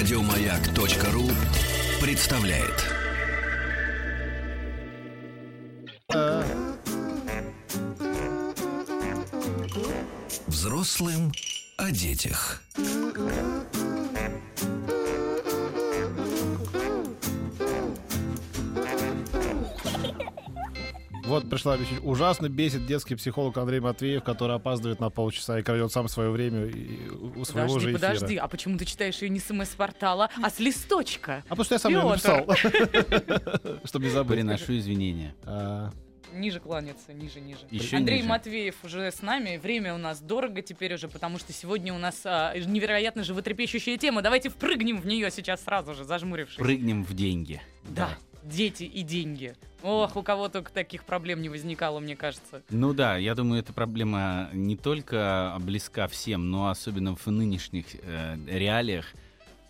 Радиомаяк.ру представляет. Взрослым о детях. Вот пришла вещь. Ужасно бесит детский психолог Андрей Матвеев, который опаздывает на полчаса и крадет сам свое время и у своего Подожди, же эфира. подожди, а почему ты читаешь ее не с МС-портала, а с листочка? А потому что я сам ее написал. Чтобы не забыть. Приношу извинения. А, Ниже кланяться, ниже, ниже. Еще Андрей ниже. Матвеев уже с нами. Время у нас дорого теперь уже, потому что сегодня у нас а, невероятно животрепещущая тема. Давайте впрыгнем в нее сейчас сразу же, зажмурившись. Прыгнем в деньги. Да, дети и деньги. Ох, у кого только таких проблем не возникало, мне кажется. Ну да, я думаю, эта проблема не только близка всем, но особенно в нынешних э, реалиях.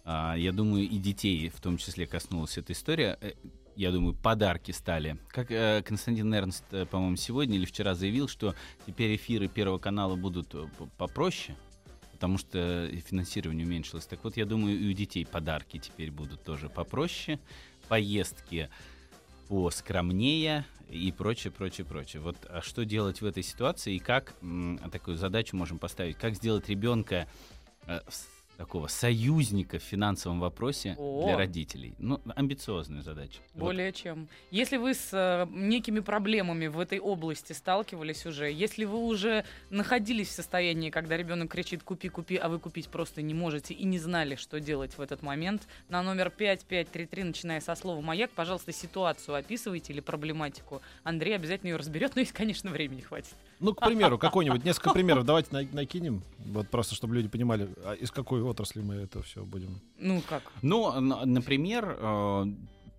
А, я думаю, и детей в том числе коснулась эта история. Э, Я думаю, подарки стали. Как э, Константин Эрнст, э, по-моему, сегодня или вчера заявил, что теперь эфиры Первого канала будут э, попроще, потому что финансирование уменьшилось. Так вот, я думаю, и у детей подарки теперь будут тоже попроще, поездки поскромнее и прочее, прочее, прочее. Вот а что делать в этой ситуации и как м, такую задачу можем поставить? Как сделать ребенка э, такого союзника в финансовом вопросе О. для родителей? Ну, амбициозная задача. Вот. Более чем. Если вы с э, некими проблемами в этой области сталкивались уже, если вы уже находились в состоянии, когда ребенок кричит «купи, купи», а вы купить просто не можете и не знали, что делать в этот момент, на номер 5533, начиная со слова «маяк», пожалуйста, ситуацию описывайте или проблематику. Андрей обязательно ее разберет, но если, конечно, времени хватит. Ну, к примеру, какой-нибудь, несколько примеров давайте на- накинем, вот просто, чтобы люди понимали, а из какой отрасли мы это все будем. Ну как? Ну, н- например, э,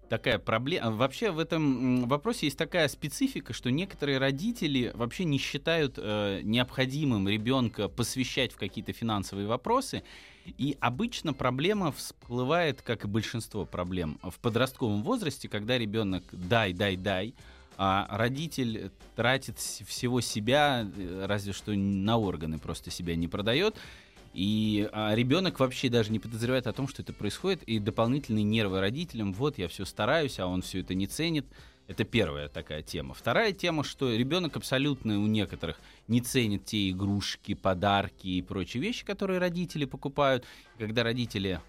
такая проблема. Вообще в этом м, вопросе есть такая специфика, что некоторые родители вообще не считают э, необходимым ребенка посвящать в какие-то финансовые вопросы. И обычно проблема всплывает, как и большинство проблем, в подростковом возрасте, когда ребенок дай, дай, дай, а родитель тратит всего себя, э, разве что на органы просто себя не продает. И а, ребенок вообще даже не подозревает о том, что это происходит, и дополнительные нервы родителям. Вот я все стараюсь, а он все это не ценит. Это первая такая тема. Вторая тема, что ребенок абсолютно у некоторых не ценит те игрушки, подарки и прочие вещи, которые родители покупают. Когда родители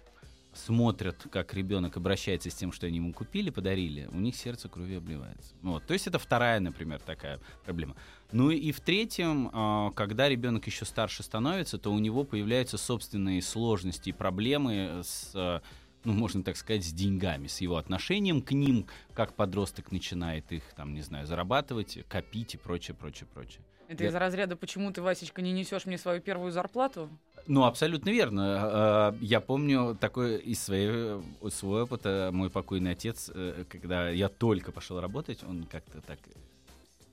смотрят, как ребенок обращается с тем, что они ему купили, подарили, у них сердце кровью обливается. Вот. То есть это вторая, например, такая проблема. Ну и в третьем, а, когда ребенок еще старше становится, то у него появляются собственные сложности и проблемы с, а, ну, можно так сказать, с деньгами, с его отношением к ним, как подросток начинает их, там, не знаю, зарабатывать, копить и прочее, прочее, прочее. Это Я- из разряда «почему ты, Васечка, не несешь мне свою первую зарплату?» Ну, абсолютно верно. А, Я помню такой из своей, своего опыта, мой покойный отец, э, когда я только пошел работать, он как-то так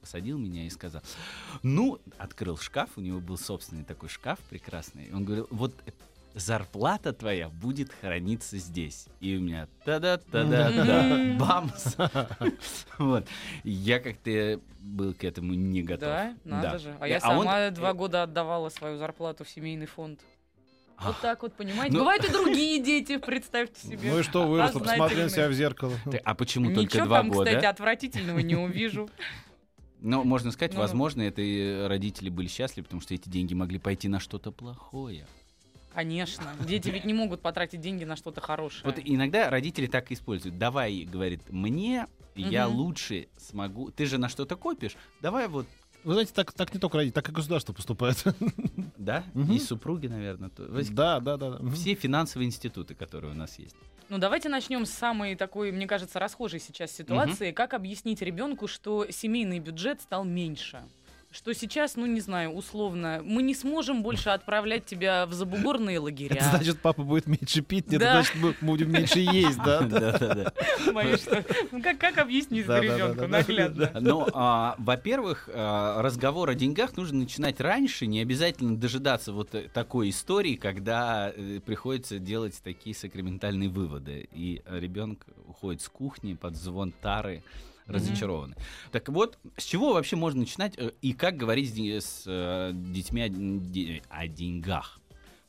посадил меня и сказал, ну, открыл шкаф, у него был собственный такой шкаф прекрасный, он говорил, вот зарплата твоя будет храниться здесь. И у меня та-да-та-да-да, Мгм. бамс. Вот. Я как-то был к этому не готов. Да, надо же. А я А сама два года отдавала свою зарплату в семейный фонд. Вот Ах. так вот, понимаете? Ну- Бывают и другие дети, представьте себе. Ну и что, выросла, посмотри на себя в зеркало. Ты- А почему Ничего только два там, года? кстати, отвратительного не увижу. Ну, можно сказать, Ну. возможно, это и родители были счастливы, потому что эти деньги могли пойти на что-то плохое. Конечно. Дети ведь не могут потратить деньги на что-то хорошее. Вот иногда родители так используют. Давай, говорит, мне я лучше смогу. Ты же на что-то копишь. Давай вот, Вы знаете, так, так не только родители, так и государство поступает. да, Мгм. и супруги, наверное. то- Да, да, да. да. Все финансовые институты, которые у нас есть. Ну, давайте начнем с самой такой, мне кажется, расхожей сейчас ситуации. Как объяснить ребенку, что семейный бюджет стал меньше? Что сейчас, ну, не знаю, условно, мы не сможем больше отправлять тебя в забугорные лагеря. Это значит, папа будет меньше пить, нет, Да. значит, мы будем меньше есть, да? Боюсь, что- Ну, как, как объяснить ребенку наглядно? Ну, а, во-первых, а, разговор о деньгах нужно начинать раньше, не обязательно дожидаться вот э, такой истории, когда э, приходится делать такие сакраментальные выводы, и ребенок уходит с кухни под звон тары, разочарованный. Так вот, с чего вообще можно начинать э, и как говорить с, с, э, детьми о, о деньгах?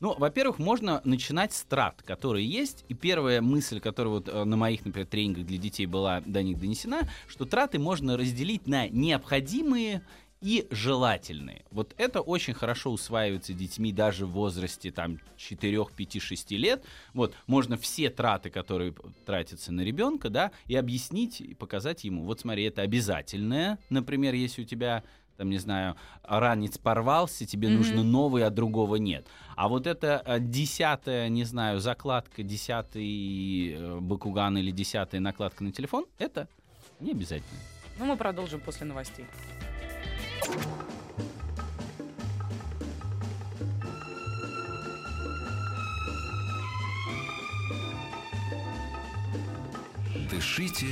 Ну, во-первых, можно начинать с трат, которые есть. И первая мысль, которая вот э, на моих, например, тренингах для детей была до них донесена, что траты можно разделить на необходимые и желательные. Вот это очень хорошо усваивается детьми даже в возрасте там 4, 5, 6 лет. Вот можно все траты, которые тратятся на ребенка, да, и объяснить, и показать ему. Вот смотри, это обязательное. Например, если у тебя там, не знаю, ранец порвался, тебе mm-hmm. нужно новый, а другого нет. А вот это э, десятая, не знаю, закладка, десятый э, бакуган или десятая накладка на телефон, это не обязательно. Ну, мы продолжим после новостей. Дышите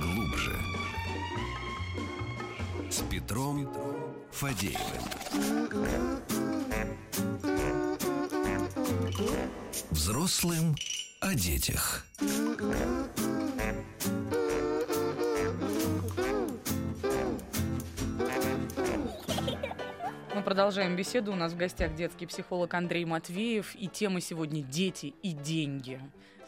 глубже. С Петром Фадеевым. Взрослым о детях. Продолжаем беседу. У нас в гостях детский психолог Андрей Матвеев. И тема сегодня «Дети и деньги».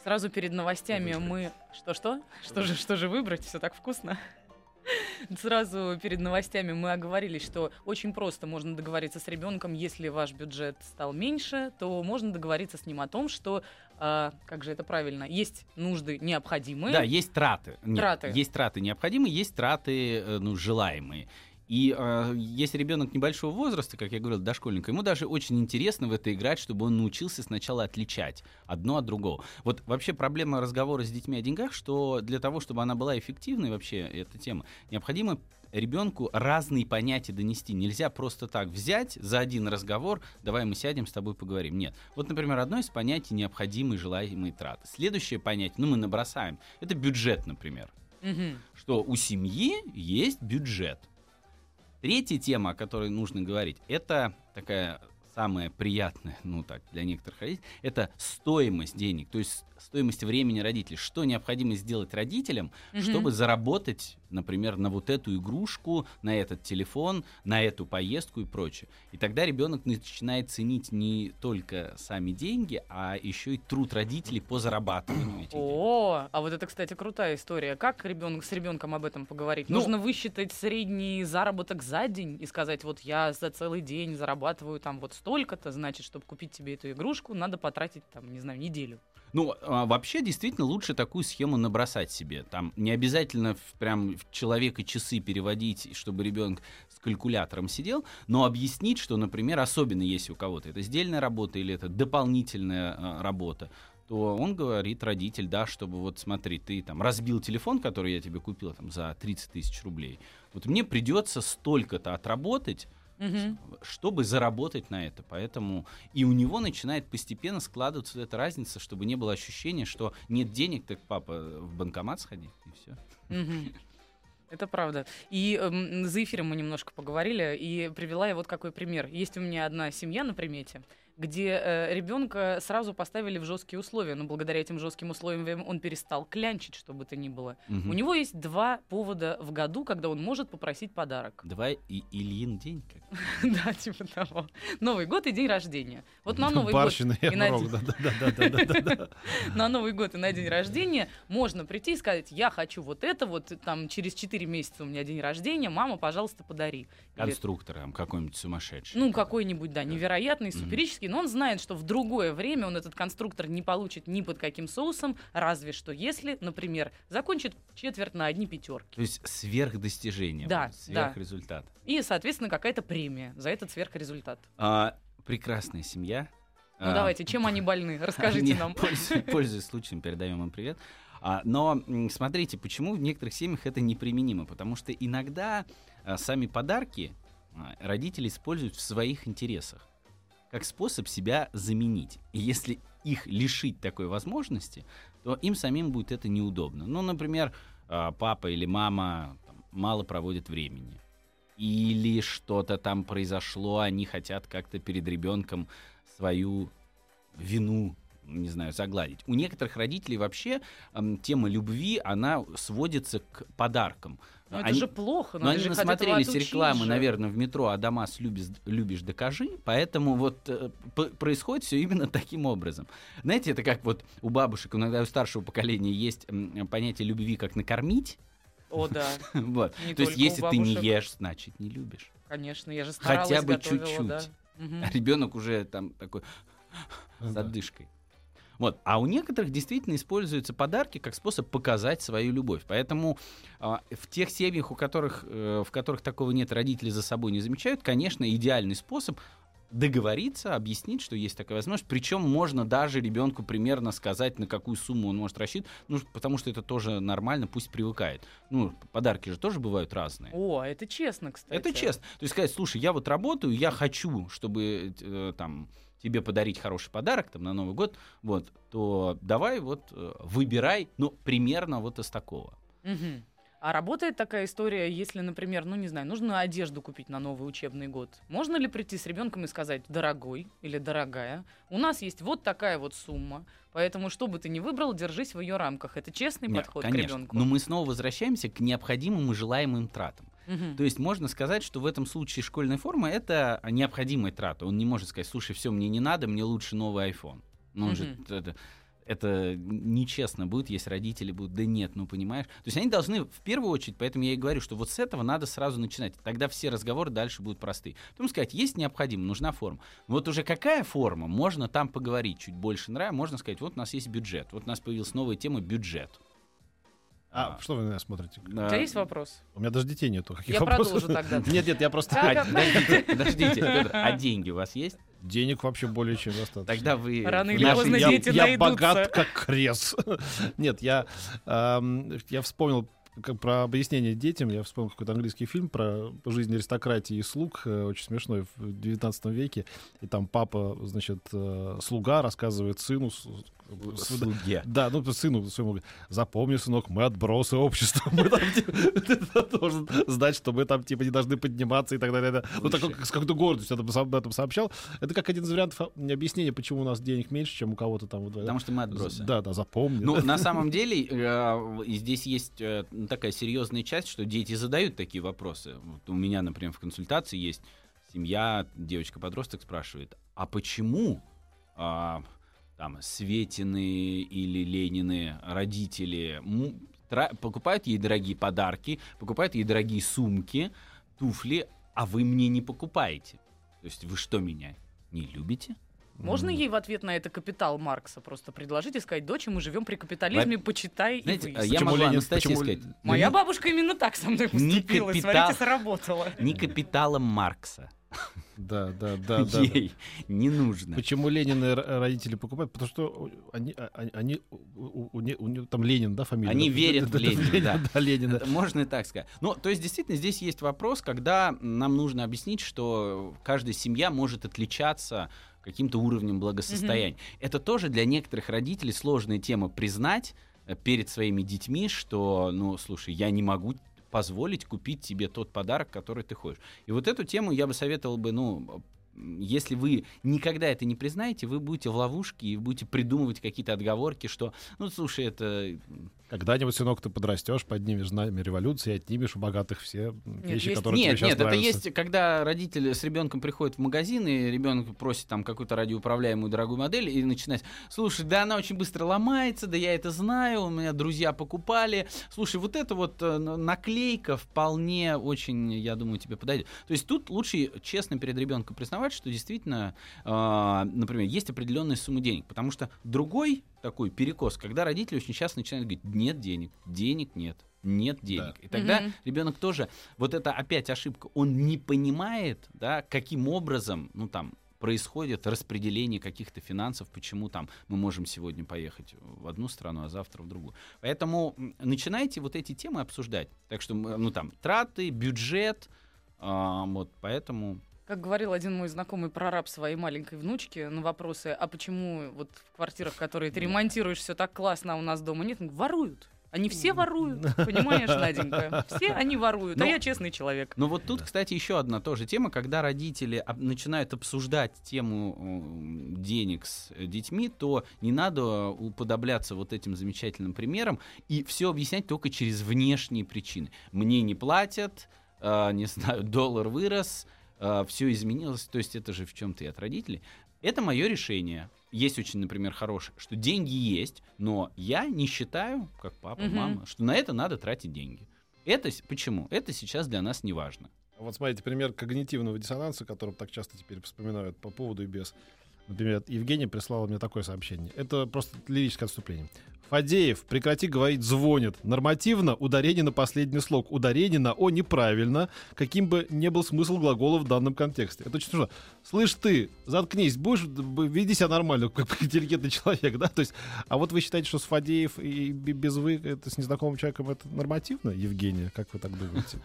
Сразу перед новостями мы... Что-что? Что же, что же выбрать? Все так вкусно. Сразу перед новостями мы оговорились, что очень просто можно договориться с ребенком, если ваш бюджет стал меньше, то можно договориться с ним о том, что, э, как же это правильно, есть нужды необходимые. Да, есть траты. Нет, Траты. Есть траты необходимые, есть траты э, ну, желаемые. И э, если ребенок небольшого возраста, как я говорил, дошкольника, ему даже очень интересно в это играть, чтобы он научился сначала отличать одно от другого. Вот вообще проблема разговора с детьми о деньгах, что для того, чтобы она была эффективной вообще, эта тема, необходимо ребенку разные понятия донести. Нельзя просто так взять за один разговор, давай мы сядем с тобой поговорим. Нет. Вот, например, одно из понятий необходимые желаемые траты. Следующее понятие, ну мы набросаем, это бюджет, например. Мгм. Что у семьи есть бюджет. Третья тема, о которой нужно говорить, это такая самая приятная, ну так, для некоторых родителей, это стоимость денег, то есть стоимость времени родителей. Что необходимо сделать родителям, Мгм. чтобы заработать, например, на вот эту игрушку, на этот телефон, на эту поездку и прочее. И тогда ребенок начинает ценить не только сами деньги, а еще и труд родителей по зарабатыванию этих денег. О, а вот это, кстати, крутая история. Как ребенок с ребенком об этом поговорить? Ну- Нужно высчитать средний заработок за день и сказать, вот я за целый день зарабатываю там вот столько-то, значит, чтобы купить тебе эту игрушку, надо потратить там, не знаю, неделю. Ну, а, вообще, действительно, лучше такую схему набросать себе. Там не обязательно в, прям в человека часы переводить, чтобы ребенок с калькулятором сидел, но объяснить, что, например, особенно если у кого-то это сдельная работа или это дополнительная а, работа, то он говорит, родитель, да, чтобы вот смотри, ты там разбил телефон, который я тебе купил там за 30 тысяч рублей, вот мне придется столько-то отработать, Мгм. чтобы заработать на это. Поэтому и у него начинает постепенно складываться эта разница, чтобы не было ощущения, что нет денег, так папа в банкомат сходи, и все. Мгм. Это правда. И эм, за эфиром мы немножко поговорили, и привела я вот какой пример. Есть у меня одна семья на примете, где э, ребенка сразу поставили в жесткие условия, но благодаря этим жестким условиям он перестал клянчить, что бы то ни было. У него есть два повода в году, когда он может попросить подарок. Давай и Ильин день как. Да, типа того. Новый год и день рождения. Вот на Новый Барщина год и на на Новый год и на день рождения можно прийти и сказать, я хочу вот это, вот там через 4 месяца у меня день рождения, мама, пожалуйста, подари. Или, Конструктор там какой-нибудь сумасшедший. ну, какой-нибудь, да, невероятный, суперический, но он знает, что в другое время он этот конструктор не получит ни под каким соусом, разве что если, например, закончит четверть на одни пятерки. То есть сверхдостижение, Да, сверхрезультат. И, соответственно, какая-то премия за этот сверхрезультат. А, прекрасная семья. Ну, А, давайте, чем они больны? Расскажите нам. пользуясь, пользуясь случаем, передаем им привет. А, но смотрите, почему в некоторых семьях это неприменимо? Потому что иногда а, сами подарки а, родители используют в своих интересах как способ себя заменить. И если их лишить такой возможности, то им самим будет это неудобно. Ну, например, а, папа или мама там, мало проводят времени. Или что-то там произошло, они хотят как-то перед ребенком свою вину, не знаю, загладить. У некоторых родителей вообще эм, тема любви, она сводится к подаркам. Ну, это Они- же плохо. Но они же насмотрелись рекламы, же. наверное, в метро «Адамас любишь, любишь, докажи», поэтому вот э, происходит все именно таким образом. Знаете, это как вот у бабушек, иногда у старшего поколения есть понятие любви как накормить. О, да, Вот. Не То есть если ты не ешь, значит не любишь. конечно. Я же старалась, Хотя бы чуть-чуть. да. А ребенок уже там такой с Да. отдышкой. Вот. А у некоторых действительно используются подарки как способ показать свою любовь. Поэтому а, в тех семьях, у которых, э, в которых такого нет, родители за собой не замечают, конечно, идеальный способ договориться, объяснить, что есть такая возможность. Причем можно даже ребенку примерно сказать, на какую сумму он может рассчитывать, ну, потому что это тоже нормально, пусть привыкает. Ну, подарки же тоже бывают разные. О, а это честно, кстати. Это честно. То есть сказать, слушай, я вот работаю, я хочу, чтобы э, там тебе подарить хороший подарок там на Новый год, вот, то давай вот э, выбирай, ну, примерно вот из такого. Мгм. А работает такая история, если, например, ну не знаю, нужно одежду купить на новый учебный год. Можно ли прийти с ребенком и сказать, дорогой или дорогая, у нас есть вот такая вот сумма, поэтому что бы ты ни выбрал, держись в ее рамках. Это честный Нет, подход конечно. к ребенку. Но мы снова возвращаемся к необходимым и желаемым тратам. То есть можно сказать, что в этом случае школьная форма это необходимая трата. Он не может сказать, слушай, все мне не надо, мне лучше новый iPhone. Ну, он же это, это нечестно будет, если родители будут, да нет, ну понимаешь. То есть они должны в первую очередь, поэтому я и говорю, что вот с этого надо сразу начинать. Тогда все разговоры дальше будут простые. Потом сказать, есть необходимо, нужна форма. Вот уже какая форма, можно там поговорить чуть больше нравится, можно сказать, вот у нас есть бюджет, вот у нас появилась новая тема бюджет. А, что вы на меня смотрите? У тебя есть вопрос? У меня даже детей нету. Каких Я вопросов? продолжу тогда. Нет, нет, я просто... А, подождите, подождите, Петр, а деньги у вас есть? Денег вообще более чем достаточно. Тогда вы Рано или поздно я, дети я богат как крест. Нет, я, я вспомнил как про объяснение детям. Я вспомнил какой-то английский фильм про жизнь аристократии и слуг, э, очень смешной, в 19 веке. И там папа, значит, э, слуга рассказывает сыну, с- слуге. да, ну, сыну своему запомни, сынок, мы отбросы общества. Мы там, типа, ты должен знать, что мы там, типа, не должны подниматься и так далее. да. Ну, такой, с какой-то гордостью об этом- об этом сообщал. Это как один из вариантов а, объяснения, почему у нас денег меньше, чем у кого-то там. Потому что мы отбросы. Да, да, запомни. Ну, на самом деле, э, здесь есть э, такая серьезная часть, что дети задают такие вопросы. Вот у меня, например, в консультации есть семья, девочка-подросток спрашивает, а почему а, там Светины или Ленины родители покупают ей дорогие подарки, покупают ей дорогие сумки, туфли, а вы мне не покупаете? То есть вы что, меня не любите? Можно ей в ответ на это капитал Маркса просто предложить и сказать, дочь, мы живем при капитализме, почитай Знаете, и а выясни». я Ленин- Анастасии почему- сказать. Моя «Ну, бабушка именно так со мной поступила, и капитал. смотрите, сработало. не капиталом Маркса. Да, да, да, да. да. Ей не нужно. Почему Ленины р- родители покупают? Потому что они, а- а- они, у, у- у там Ленин, да, фамилия? Они верят в да, Ленина, да. Да, Ленина. Можно и так сказать. Ну, то есть, действительно, здесь есть вопрос, когда нам нужно объяснить, что каждая семья может отличаться каким-то уровнем благосостояния. Это тоже для некоторых родителей сложная тема признать э, перед своими детьми, что, ну, слушай, я не могу позволить купить тебе тот подарок, который ты хочешь. И вот эту тему я бы советовал бы, ну, если вы никогда это не признаете, вы будете в ловушке и будете придумывать какие-то отговорки, что, ну, слушай, это Когда-нибудь, сынок, ты подрастешь, поднимешь знамя революции, отнимешь у богатых все вещи, есть- которые тебе Нет, сейчас нет, это нравятся. есть, когда родители с ребенком приходят в магазин, и ребенок просит там какую-то радиоуправляемую дорогую модель, и начинает, слушай, да она очень быстро ломается, да я это знаю, у меня друзья покупали, слушай, вот эта вот э, наклейка вполне очень, я думаю, тебе подойдет. То есть тут лучше честно перед ребенком признавать, что действительно, э, например, есть определенная сумма денег, потому что другой такой перекос, когда родители очень часто начинают говорить, нет денег, денег нет, нет денег. И тогда Мгм. ребенок тоже, вот это опять ошибка, он не понимает, да, каким образом, ну там, происходит распределение каких-то финансов, почему там мы можем сегодня поехать в одну страну, а завтра в другую. Поэтому начинайте вот эти темы обсуждать. Так что, ну там, траты, бюджет, а, вот, поэтому... Как говорил один мой знакомый прораб своей маленькой внучке на вопросы, а почему вот в квартирах, которые ты ремонтируешь, все так классно, а у нас дома нет? Говорит, Воруют. Они все воруют, понимаешь, Наденька? Все они воруют, а Ну, я честный человек. Но вот тут, кстати, еще одна тоже тема, когда родители начинают обсуждать тему денег с э, детьми, то не надо уподобляться вот этим замечательным примерам и все объяснять только через внешние причины. Мне не платят, а, не знаю, доллар вырос, все изменилось, то есть это же в чем-то и от родителей. Это мое решение. Есть очень, например, хорошее, что деньги есть, но я не считаю, как папа, Мгм. мама, что на это надо тратить деньги. Это почему? Это сейчас для нас не важно. Вот смотрите, пример когнитивного диссонанса, которым так часто теперь вспоминают по поводу и без. Например, Евгений прислал мне такое сообщение. Это просто лирическое отступление. Фадеев, прекрати говорить «звонит». Нормативно ударение на последний слог. Ударение на «о» неправильно, каким бы ни был смысл глагола в данном контексте. Это очень смешно. Слышь ты, заткнись, будешь, веди себя нормально, как интеллигентный человек, да? То есть, а вот вы считаете, что с Фадеев и без «вы» это с незнакомым человеком это нормативно, Евгения? Как вы так думаете?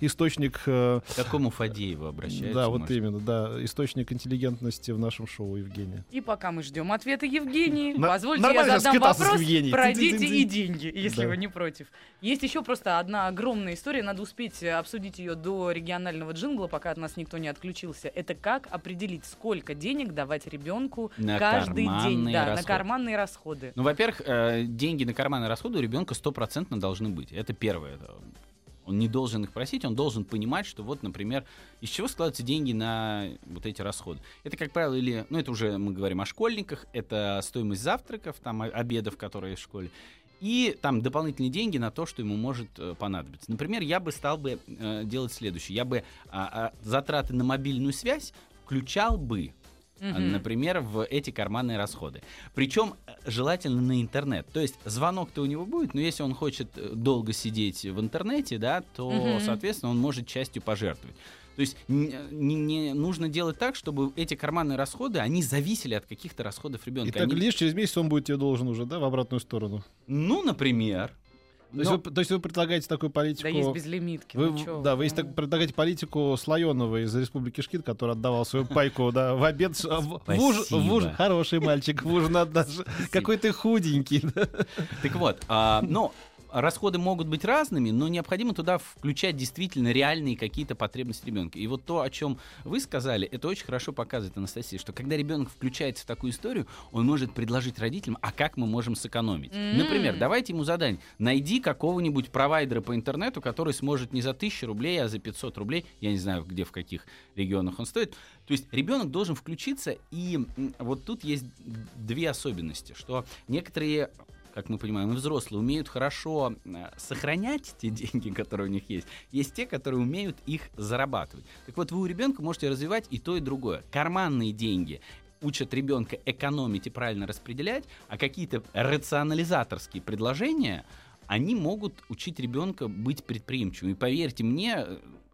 Источник э, К какому Фадееву обращаются? да, вот может? именно, да. Источник интеллигентности в нашем шоу, Евгения. И пока мы ждем ответа Евгении, позвольте я задам скитаться с вопрос Евгенией. про дети и деньги, если Да. вы не против. Есть еще просто одна огромная история, надо успеть обсудить ее до регионального джингла, пока от нас никто не отключился. Это как определить, сколько денег давать ребенку На каждый день, да, на карманные расходы. Ну, во-первых, э, деньги на карманные расходы у ребенка стопроцентно должны быть. Это первое. Он не должен их просить, он должен понимать, что вот, например, из чего складываются деньги на вот эти расходы. Это, как правило, или, ну, это уже мы говорим о школьниках, это стоимость завтраков, там, обедов, которые в школе, и там дополнительные деньги на то, что ему может э, понадобиться. Например, я бы стал бы э, делать следующее. Я бы а, затраты на мобильную связь включал бы Мгм. например, в эти карманные расходы. Причем э, желательно на интернет. То есть звонок-то у него будет, но если он хочет э, долго сидеть в интернете, да, то, Мгм. соответственно, он может частью пожертвовать. То есть н- не, не нужно делать так, чтобы эти карманные расходы, они зависели от каких-то расходов И ребенка. так Они- лишь через месяц он будет тебе должен уже, да, в обратную сторону. Ну, например. То, есть Но- вы, то есть вы предлагаете такую политику... Да есть безлимитки. Вы, ну да, вы есть ну. так, предлагаете политику Слоенова из Республики Шкит, который отдавал свою пайку да, в обед. В, в уж- в уж- Спасибо. хороший мальчик, в ужин отдашь. Какой ты худенький. Так вот, а, но расходы могут быть разными, но необходимо туда включать действительно реальные какие-то потребности ребенка. И вот то, о чем вы сказали, это очень хорошо показывает, Анастасия, что когда ребенок включается в такую историю, он может предложить родителям, а как мы можем сэкономить. М. Например, давайте ему задание. Найди какого-нибудь провайдера по интернету, который сможет не за 1000 рублей, а за 500 рублей, я не знаю, где, в каких регионах он стоит. То есть ребенок должен включиться, и вот тут есть две особенности, что некоторые как мы понимаем, и взрослые умеют хорошо э, сохранять те деньги, которые у них есть. Есть те, которые умеют их зарабатывать. Так вот, вы у ребенка можете развивать и то, и другое. Карманные деньги учат ребенка экономить и правильно распределять, а какие-то рационализаторские предложения, они могут учить ребенка быть предприимчивым. И поверьте мне,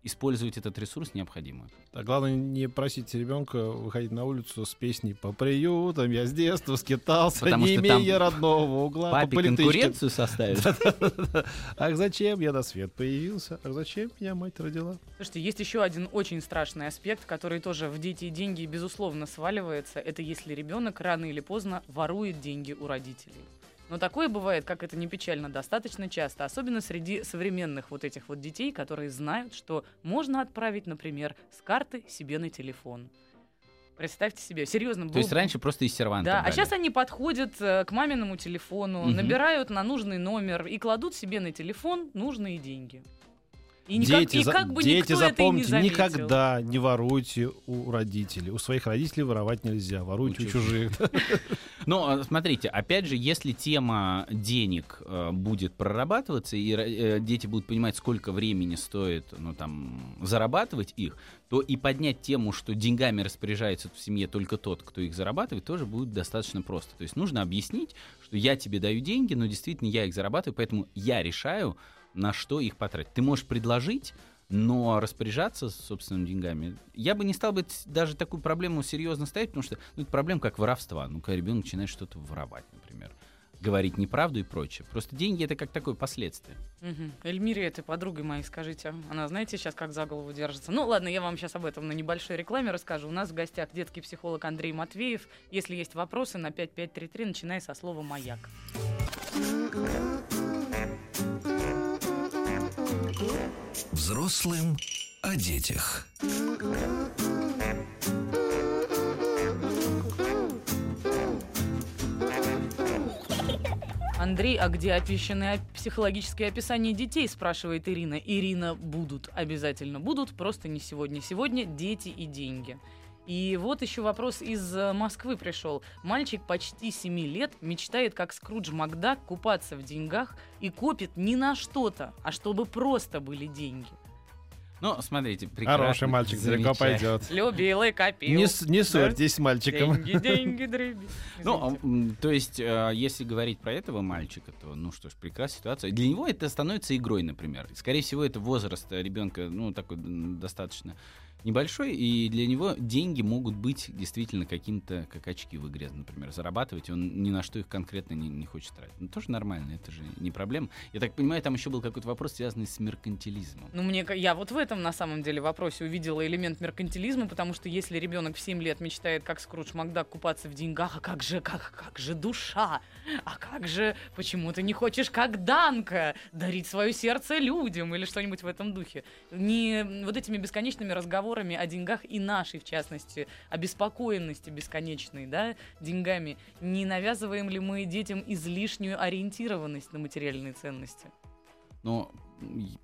использовать этот ресурс необходимо. А главное не просить ребенка выходить на улицу с песней по приютам. Я с детства скитался, Потому не что там имея родного угла. по Папе политичке. конкуренцию составить? Ах, зачем я на свет появился? Ах, зачем меня мать родила? Слушайте, есть еще один очень страшный аспект, который тоже в дети и деньги, безусловно, сваливается. Это если ребенок рано или поздно ворует деньги у родителей. Но такое бывает, как это не печально, достаточно часто, особенно среди современных вот этих вот детей, которые знают, что можно отправить, например, с карты себе на телефон. Представьте себе, серьезно. То есть раньше просто из серванта Да, а брали. сейчас они подходят э, к маминому телефону, Мгм. набирают на нужный номер и кладут себе на телефон нужные деньги. И, никак, дети, и как бы дети, никто это и не запомните, заметил. никогда не воруйте у родителей. У своих родителей воровать нельзя. Воруйте У у чужих. Ну, а, смотрите, опять же, если тема денег э, будет прорабатываться, и э, дети будут понимать, сколько времени стоит, ну, там, зарабатывать их, то и поднять тему, что деньгами распоряжается в семье только тот, кто их зарабатывает, тоже будет достаточно просто. То есть нужно объяснить, что я тебе даю деньги, но действительно я их зарабатываю, поэтому я решаю, на что их потратить. Ты можешь предложить, но распоряжаться собственными деньгами, я бы не стал бы даже такую проблему серьезно ставить, потому что ну, это проблема как воровства. Ну, когда ребенок начинает что-то воровать, например, говорить неправду и прочее. Просто деньги это как такое последствие. Мгм. Эльмире, этой подругой моей, скажите. Она, знаете, сейчас как за голову держится. Ну, ладно, я вам сейчас об этом на небольшой рекламе расскажу. У нас в гостях детский психолог Андрей Матвеев. Если есть вопросы, на 5533, начиная со слова «Маяк». Взрослым о детях. Андрей, а где опущенные психологические описания детей, спрашивает Ирина. Ирина, будут, обязательно будут, просто не сегодня. Сегодня дети и деньги. И вот еще вопрос из э, Москвы пришел. Мальчик почти 7 лет мечтает, как Скрудж Макдак, купаться в деньгах и копит не на что-то, а чтобы просто были деньги. Ну, смотрите, прекрасно. Хороший мальчик далеко пойдет. Любил и копил. Не, не ссорьтесь с мальчиком. Деньги, деньги, дрыби. Ну, то есть, э, если говорить про этого мальчика, то, ну что ж, прекрасная ситуация. Для него это становится игрой, например. Скорее всего, это возраст ребенка, ну, такой достаточно небольшой, и для него деньги могут быть действительно каким-то, как очки в игре, например, зарабатывать, он ни на что их конкретно не, не хочет тратить. Ну, тоже нормально, это же не проблема. Я так понимаю, там еще был какой-то вопрос, связанный с меркантилизмом. Ну, мне, я вот в этом, на самом деле, вопросе увидела элемент меркантилизма, потому что если ребенок в 7 лет мечтает, как Скрудж Макдак, купаться в деньгах, а как же, как, как же душа? А как же, почему ты не хочешь, как Данка, дарить свое сердце людям или что-нибудь в этом духе? Не вот этими бесконечными разговорами о деньгах и нашей, в частности, обеспокоенности бесконечной, да, деньгами. Не навязываем ли мы детям излишнюю ориентированность на материальные ценности? Но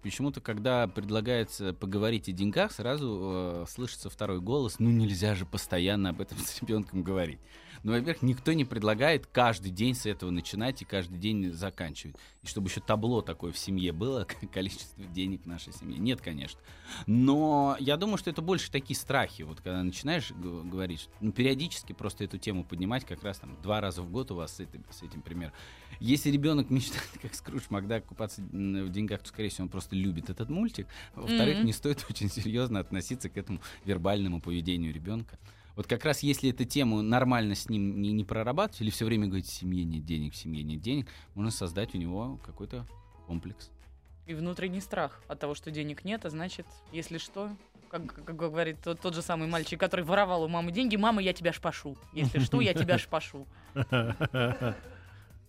почему-то, когда предлагается поговорить о деньгах, сразу э, слышится второй голос. Ну нельзя же постоянно об этом с ребенком говорить. Ну, во-первых, никто не предлагает каждый день с этого начинать и каждый день заканчивать. И чтобы еще табло такое в семье было, количество денег в нашей семье. Нет, конечно. Но я думаю, что это больше такие страхи. Вот когда начинаешь говорить, ну, периодически просто эту тему поднимать, как раз там два раза в год у вас с этим, с этим пример. Если ребенок мечтает, как Скрудж Макдак, купаться в деньгах, то, скорее всего, он просто любит этот мультик. Во-вторых, Мгм. не стоит очень серьезно относиться к этому вербальному поведению ребенка. Вот как раз если эту тему нормально с ним не, не прорабатывать, или все время говорить, в семье нет денег, в семье нет денег, можно создать у него какой-то комплекс. И внутренний страх от того, что денег нет, а значит, если что, как, как говорит тот, тот же самый мальчик, который воровал у мамы деньги, мама, я тебя шпашу. Если что, я тебя шпашу.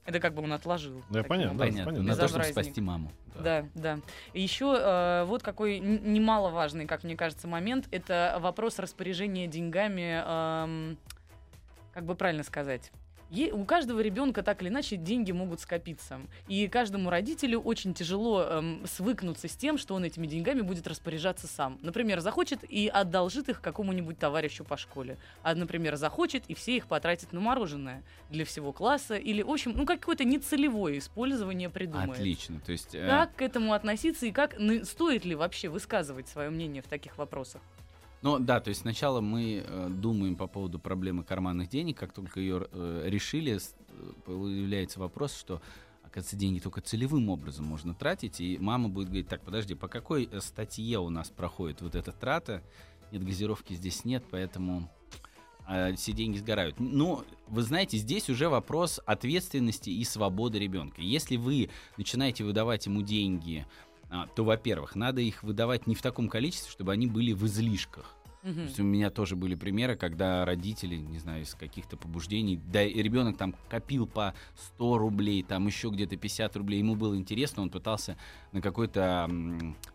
Это как бы он отложил. Да, понятно, образом. Понятно. На то, чтобы спасти маму. Да, да. И еще э, вот какой немаловажный, как мне кажется, момент, это вопрос распоряжения деньгами, эм, как бы правильно сказать. Е- у каждого ребенка так или иначе деньги могут скопиться. И каждому родителю очень тяжело эм, свыкнуться с тем, что он этими деньгами будет распоряжаться сам. Например, захочет и одолжит их какому-нибудь товарищу по школе. А, например, захочет и все их потратит на мороженое для всего класса. Или, в общем, ну какое-то нецелевое использование придумает. Отлично. То есть, э, Как к этому относиться и как ну, стоит ли вообще высказывать свое мнение в таких вопросах? Ну да, то есть сначала мы э, думаем по поводу проблемы карманных денег, как только ее э, решили, э, появляется вопрос, что оказывается деньги только целевым образом можно тратить, и мама будет говорить, так, подожди, по какой э, статье у нас проходит вот эта трата? Нет, газировки здесь нет, поэтому э, все деньги сгорают. Ну, вы знаете, здесь уже вопрос ответственности и свободы ребенка. Если вы начинаете выдавать ему деньги, то, во-первых, надо их выдавать не в таком количестве, чтобы они были в излишках. То Мгм. есть у меня тоже были примеры, когда родители, не знаю, из каких-то побуждений, да и ребенок там копил по 100 рублей, там еще где-то 50 рублей, ему было интересно, он пытался на какой-то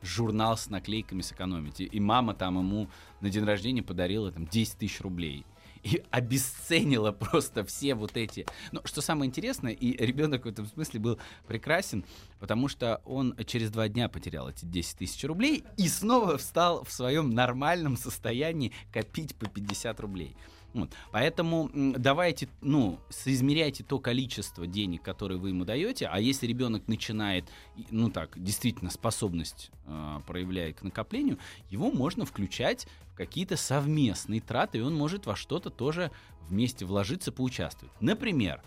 журнал с наклейками сэкономить. И, и мама там ему на день рождения подарила там 10 тысяч рублей. И обесценила просто все вот эти... Но что самое интересное, и ребенок в этом смысле был прекрасен, потому что он через два дня потерял эти 10 тысяч рублей и снова встал в своем нормальном состоянии копить по 50 рублей. Вот. Поэтому давайте, ну, соизмеряйте то количество денег, которые вы ему даете, а если ребенок начинает, ну так, действительно способность э, проявляет к накоплению, его можно включать в какие-то совместные траты, и он может во что-то тоже вместе вложиться, поучаствовать. Например,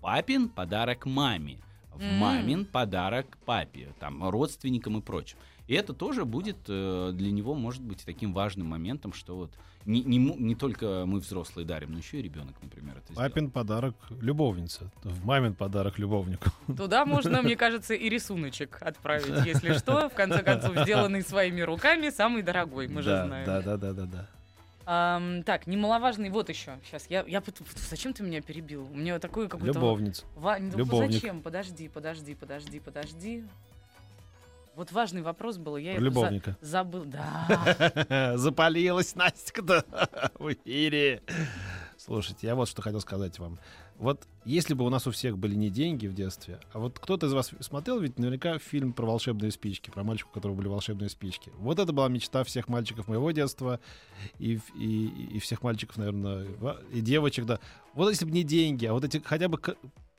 папин подарок маме, в мамин подарок папе, там, родственникам и прочим. И это тоже будет э, для него, может быть, таким важным моментом, что вот не, не, не только мы взрослые дарим, но еще и ребенок, например, это. Папин подарок любовнице. В мамин подарок любовнику. Туда можно, мне кажется, и рисуночек отправить, если что. В конце концов, сделанный своими руками, самый дорогой, мы же знаем. Да, да, да, да, да. Ам, так, немаловажный вот еще. Сейчас, я, я... Зачем ты меня перебил? У меня такой какой-то... Любовница. Ва- ну, Любовник. Зачем? Подожди, подожди, подожди, подожди. Вот важный вопрос был, я его за- любовника. забыл. Да. Запалилась Настя в эфире. Слушайте, я вот что хотел сказать вам. Вот если бы у нас у всех были не деньги в детстве, а вот кто-то из вас смотрел ведь наверняка фильм про волшебные спички, про мальчика, у которого были волшебные спички. Вот это была мечта всех мальчиков моего детства и, и, и всех мальчиков, наверное, и девочек, да. Вот если бы не деньги, а вот эти хотя бы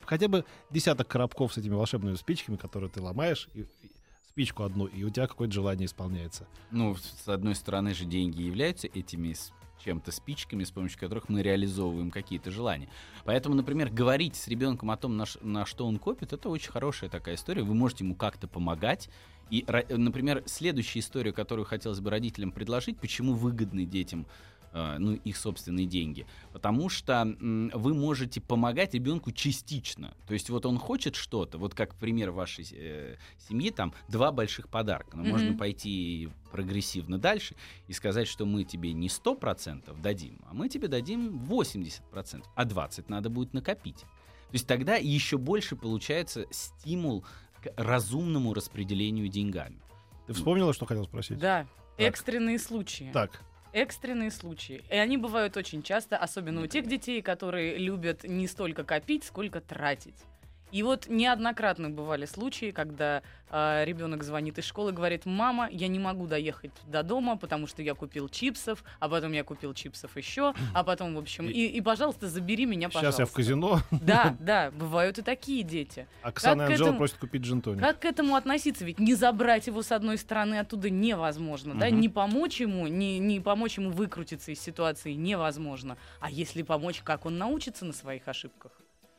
хотя бы десяток коробков с этими волшебными спичками, которые ты ломаешь, и, и спичку одну, и у тебя какое-то желание исполняется. Ну, с одной стороны же деньги являются этими чем-то спичками, с помощью которых мы реализовываем какие-то желания. Поэтому, например, говорить с ребенком о том, на, на что он копит, это очень хорошая такая история. Вы можете ему как-то помогать. И, ра- например, следующая история, которую хотелось бы родителям предложить, почему выгодны детям э, ну, их собственные деньги. Потому что вы можете помогать ребенку частично. То есть вот он хочет что-то, вот как пример вашей э, семьи, там два больших подарка. Но Мгм. можно пойти прогрессивно дальше и сказать, что мы тебе не 100% дадим, а мы тебе дадим 80%, а 20% надо будет накопить. То есть тогда еще больше получается стимул к разумному распределению деньгами. Ты вспомнила, что хотел спросить? Да. Так. Экстренные случаи. Так, Экстренные случаи. И они бывают очень часто, особенно у тех детей, которые любят не столько копить, сколько тратить. И вот неоднократно бывали случаи, когда ребенок звонит из школы и говорит, мама, я не могу доехать до дома, потому что я купил чипсов, а потом я купил чипсов еще, а потом, в общем, и, и, пожалуйста, забери меня, сейчас пожалуйста. я в казино, Да, да, бывают и такие дети. Оксана и Как к Анжела этому- просят купить джин-тоник. Как к этому относиться? Ведь не забрать его с одной стороны оттуда невозможно, да, Мгм. не помочь ему, не, не помочь ему выкрутиться из ситуации невозможно. А если помочь, как он научится на своих ошибках?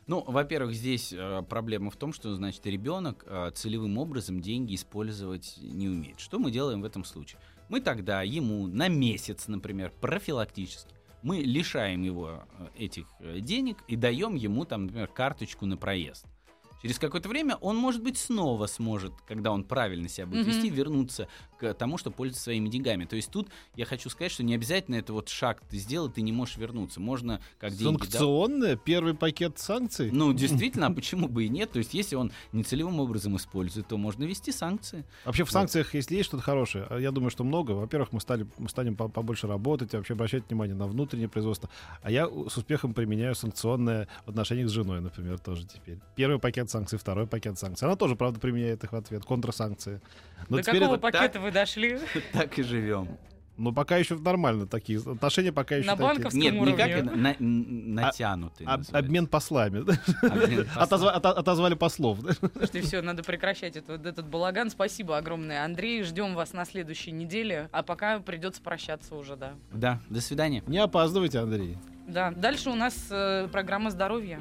Ну, во-первых, здесь э, проблема в том, что, значит, ребенок э, целевым образом деньги использовать не умеет. Что мы делаем в этом случае? Мы тогда ему на месяц, например, профилактически, мы лишаем его э, этих денег и даем ему, там, например, карточку на проезд. Через какое-то время он, может быть, снова сможет, когда он правильно себя будет Мгм. вести, вернуться к тому, что пользуется своими деньгами. То есть тут я хочу сказать, что не обязательно это вот шаг ты сделал, ты не можешь вернуться. Можно как деньги дал- Санкционная? Первый пакет санкций? ну, действительно, а почему бы и нет? То есть, если он нецелевым образом использует, то можно ввести санкции. Вообще в Вот. санкциях, если есть что-то хорошее, а я думаю, что много. Во-первых, мы, стали, мы станем по- побольше работать, вообще обращать внимание на внутреннее производство. А я у- с успехом применяю санкционное в отношениях с женой, например, тоже теперь. Первый пакет санкций, второй пакет санкций. Она тоже, правда, применяет их в ответ. Контрсанкции. Но До теперь какого это- пакета вы дошли? Так и живем. Но пока еще нормально такие. Отношения пока еще На такие. банковском Нет, не уровне. как это, на- н- натянутый. Об- называется. обмен послами. Обмен Отозва- ото- Отозвали послов. Слушайте, все, надо прекращать это- вот этот балаган. Спасибо огромное, Андрей. Ждем вас на следующей неделе. А пока придется прощаться уже, да. Да, до свидания. Не опаздывайте, Андрей. Да, дальше у нас э, программа здоровья.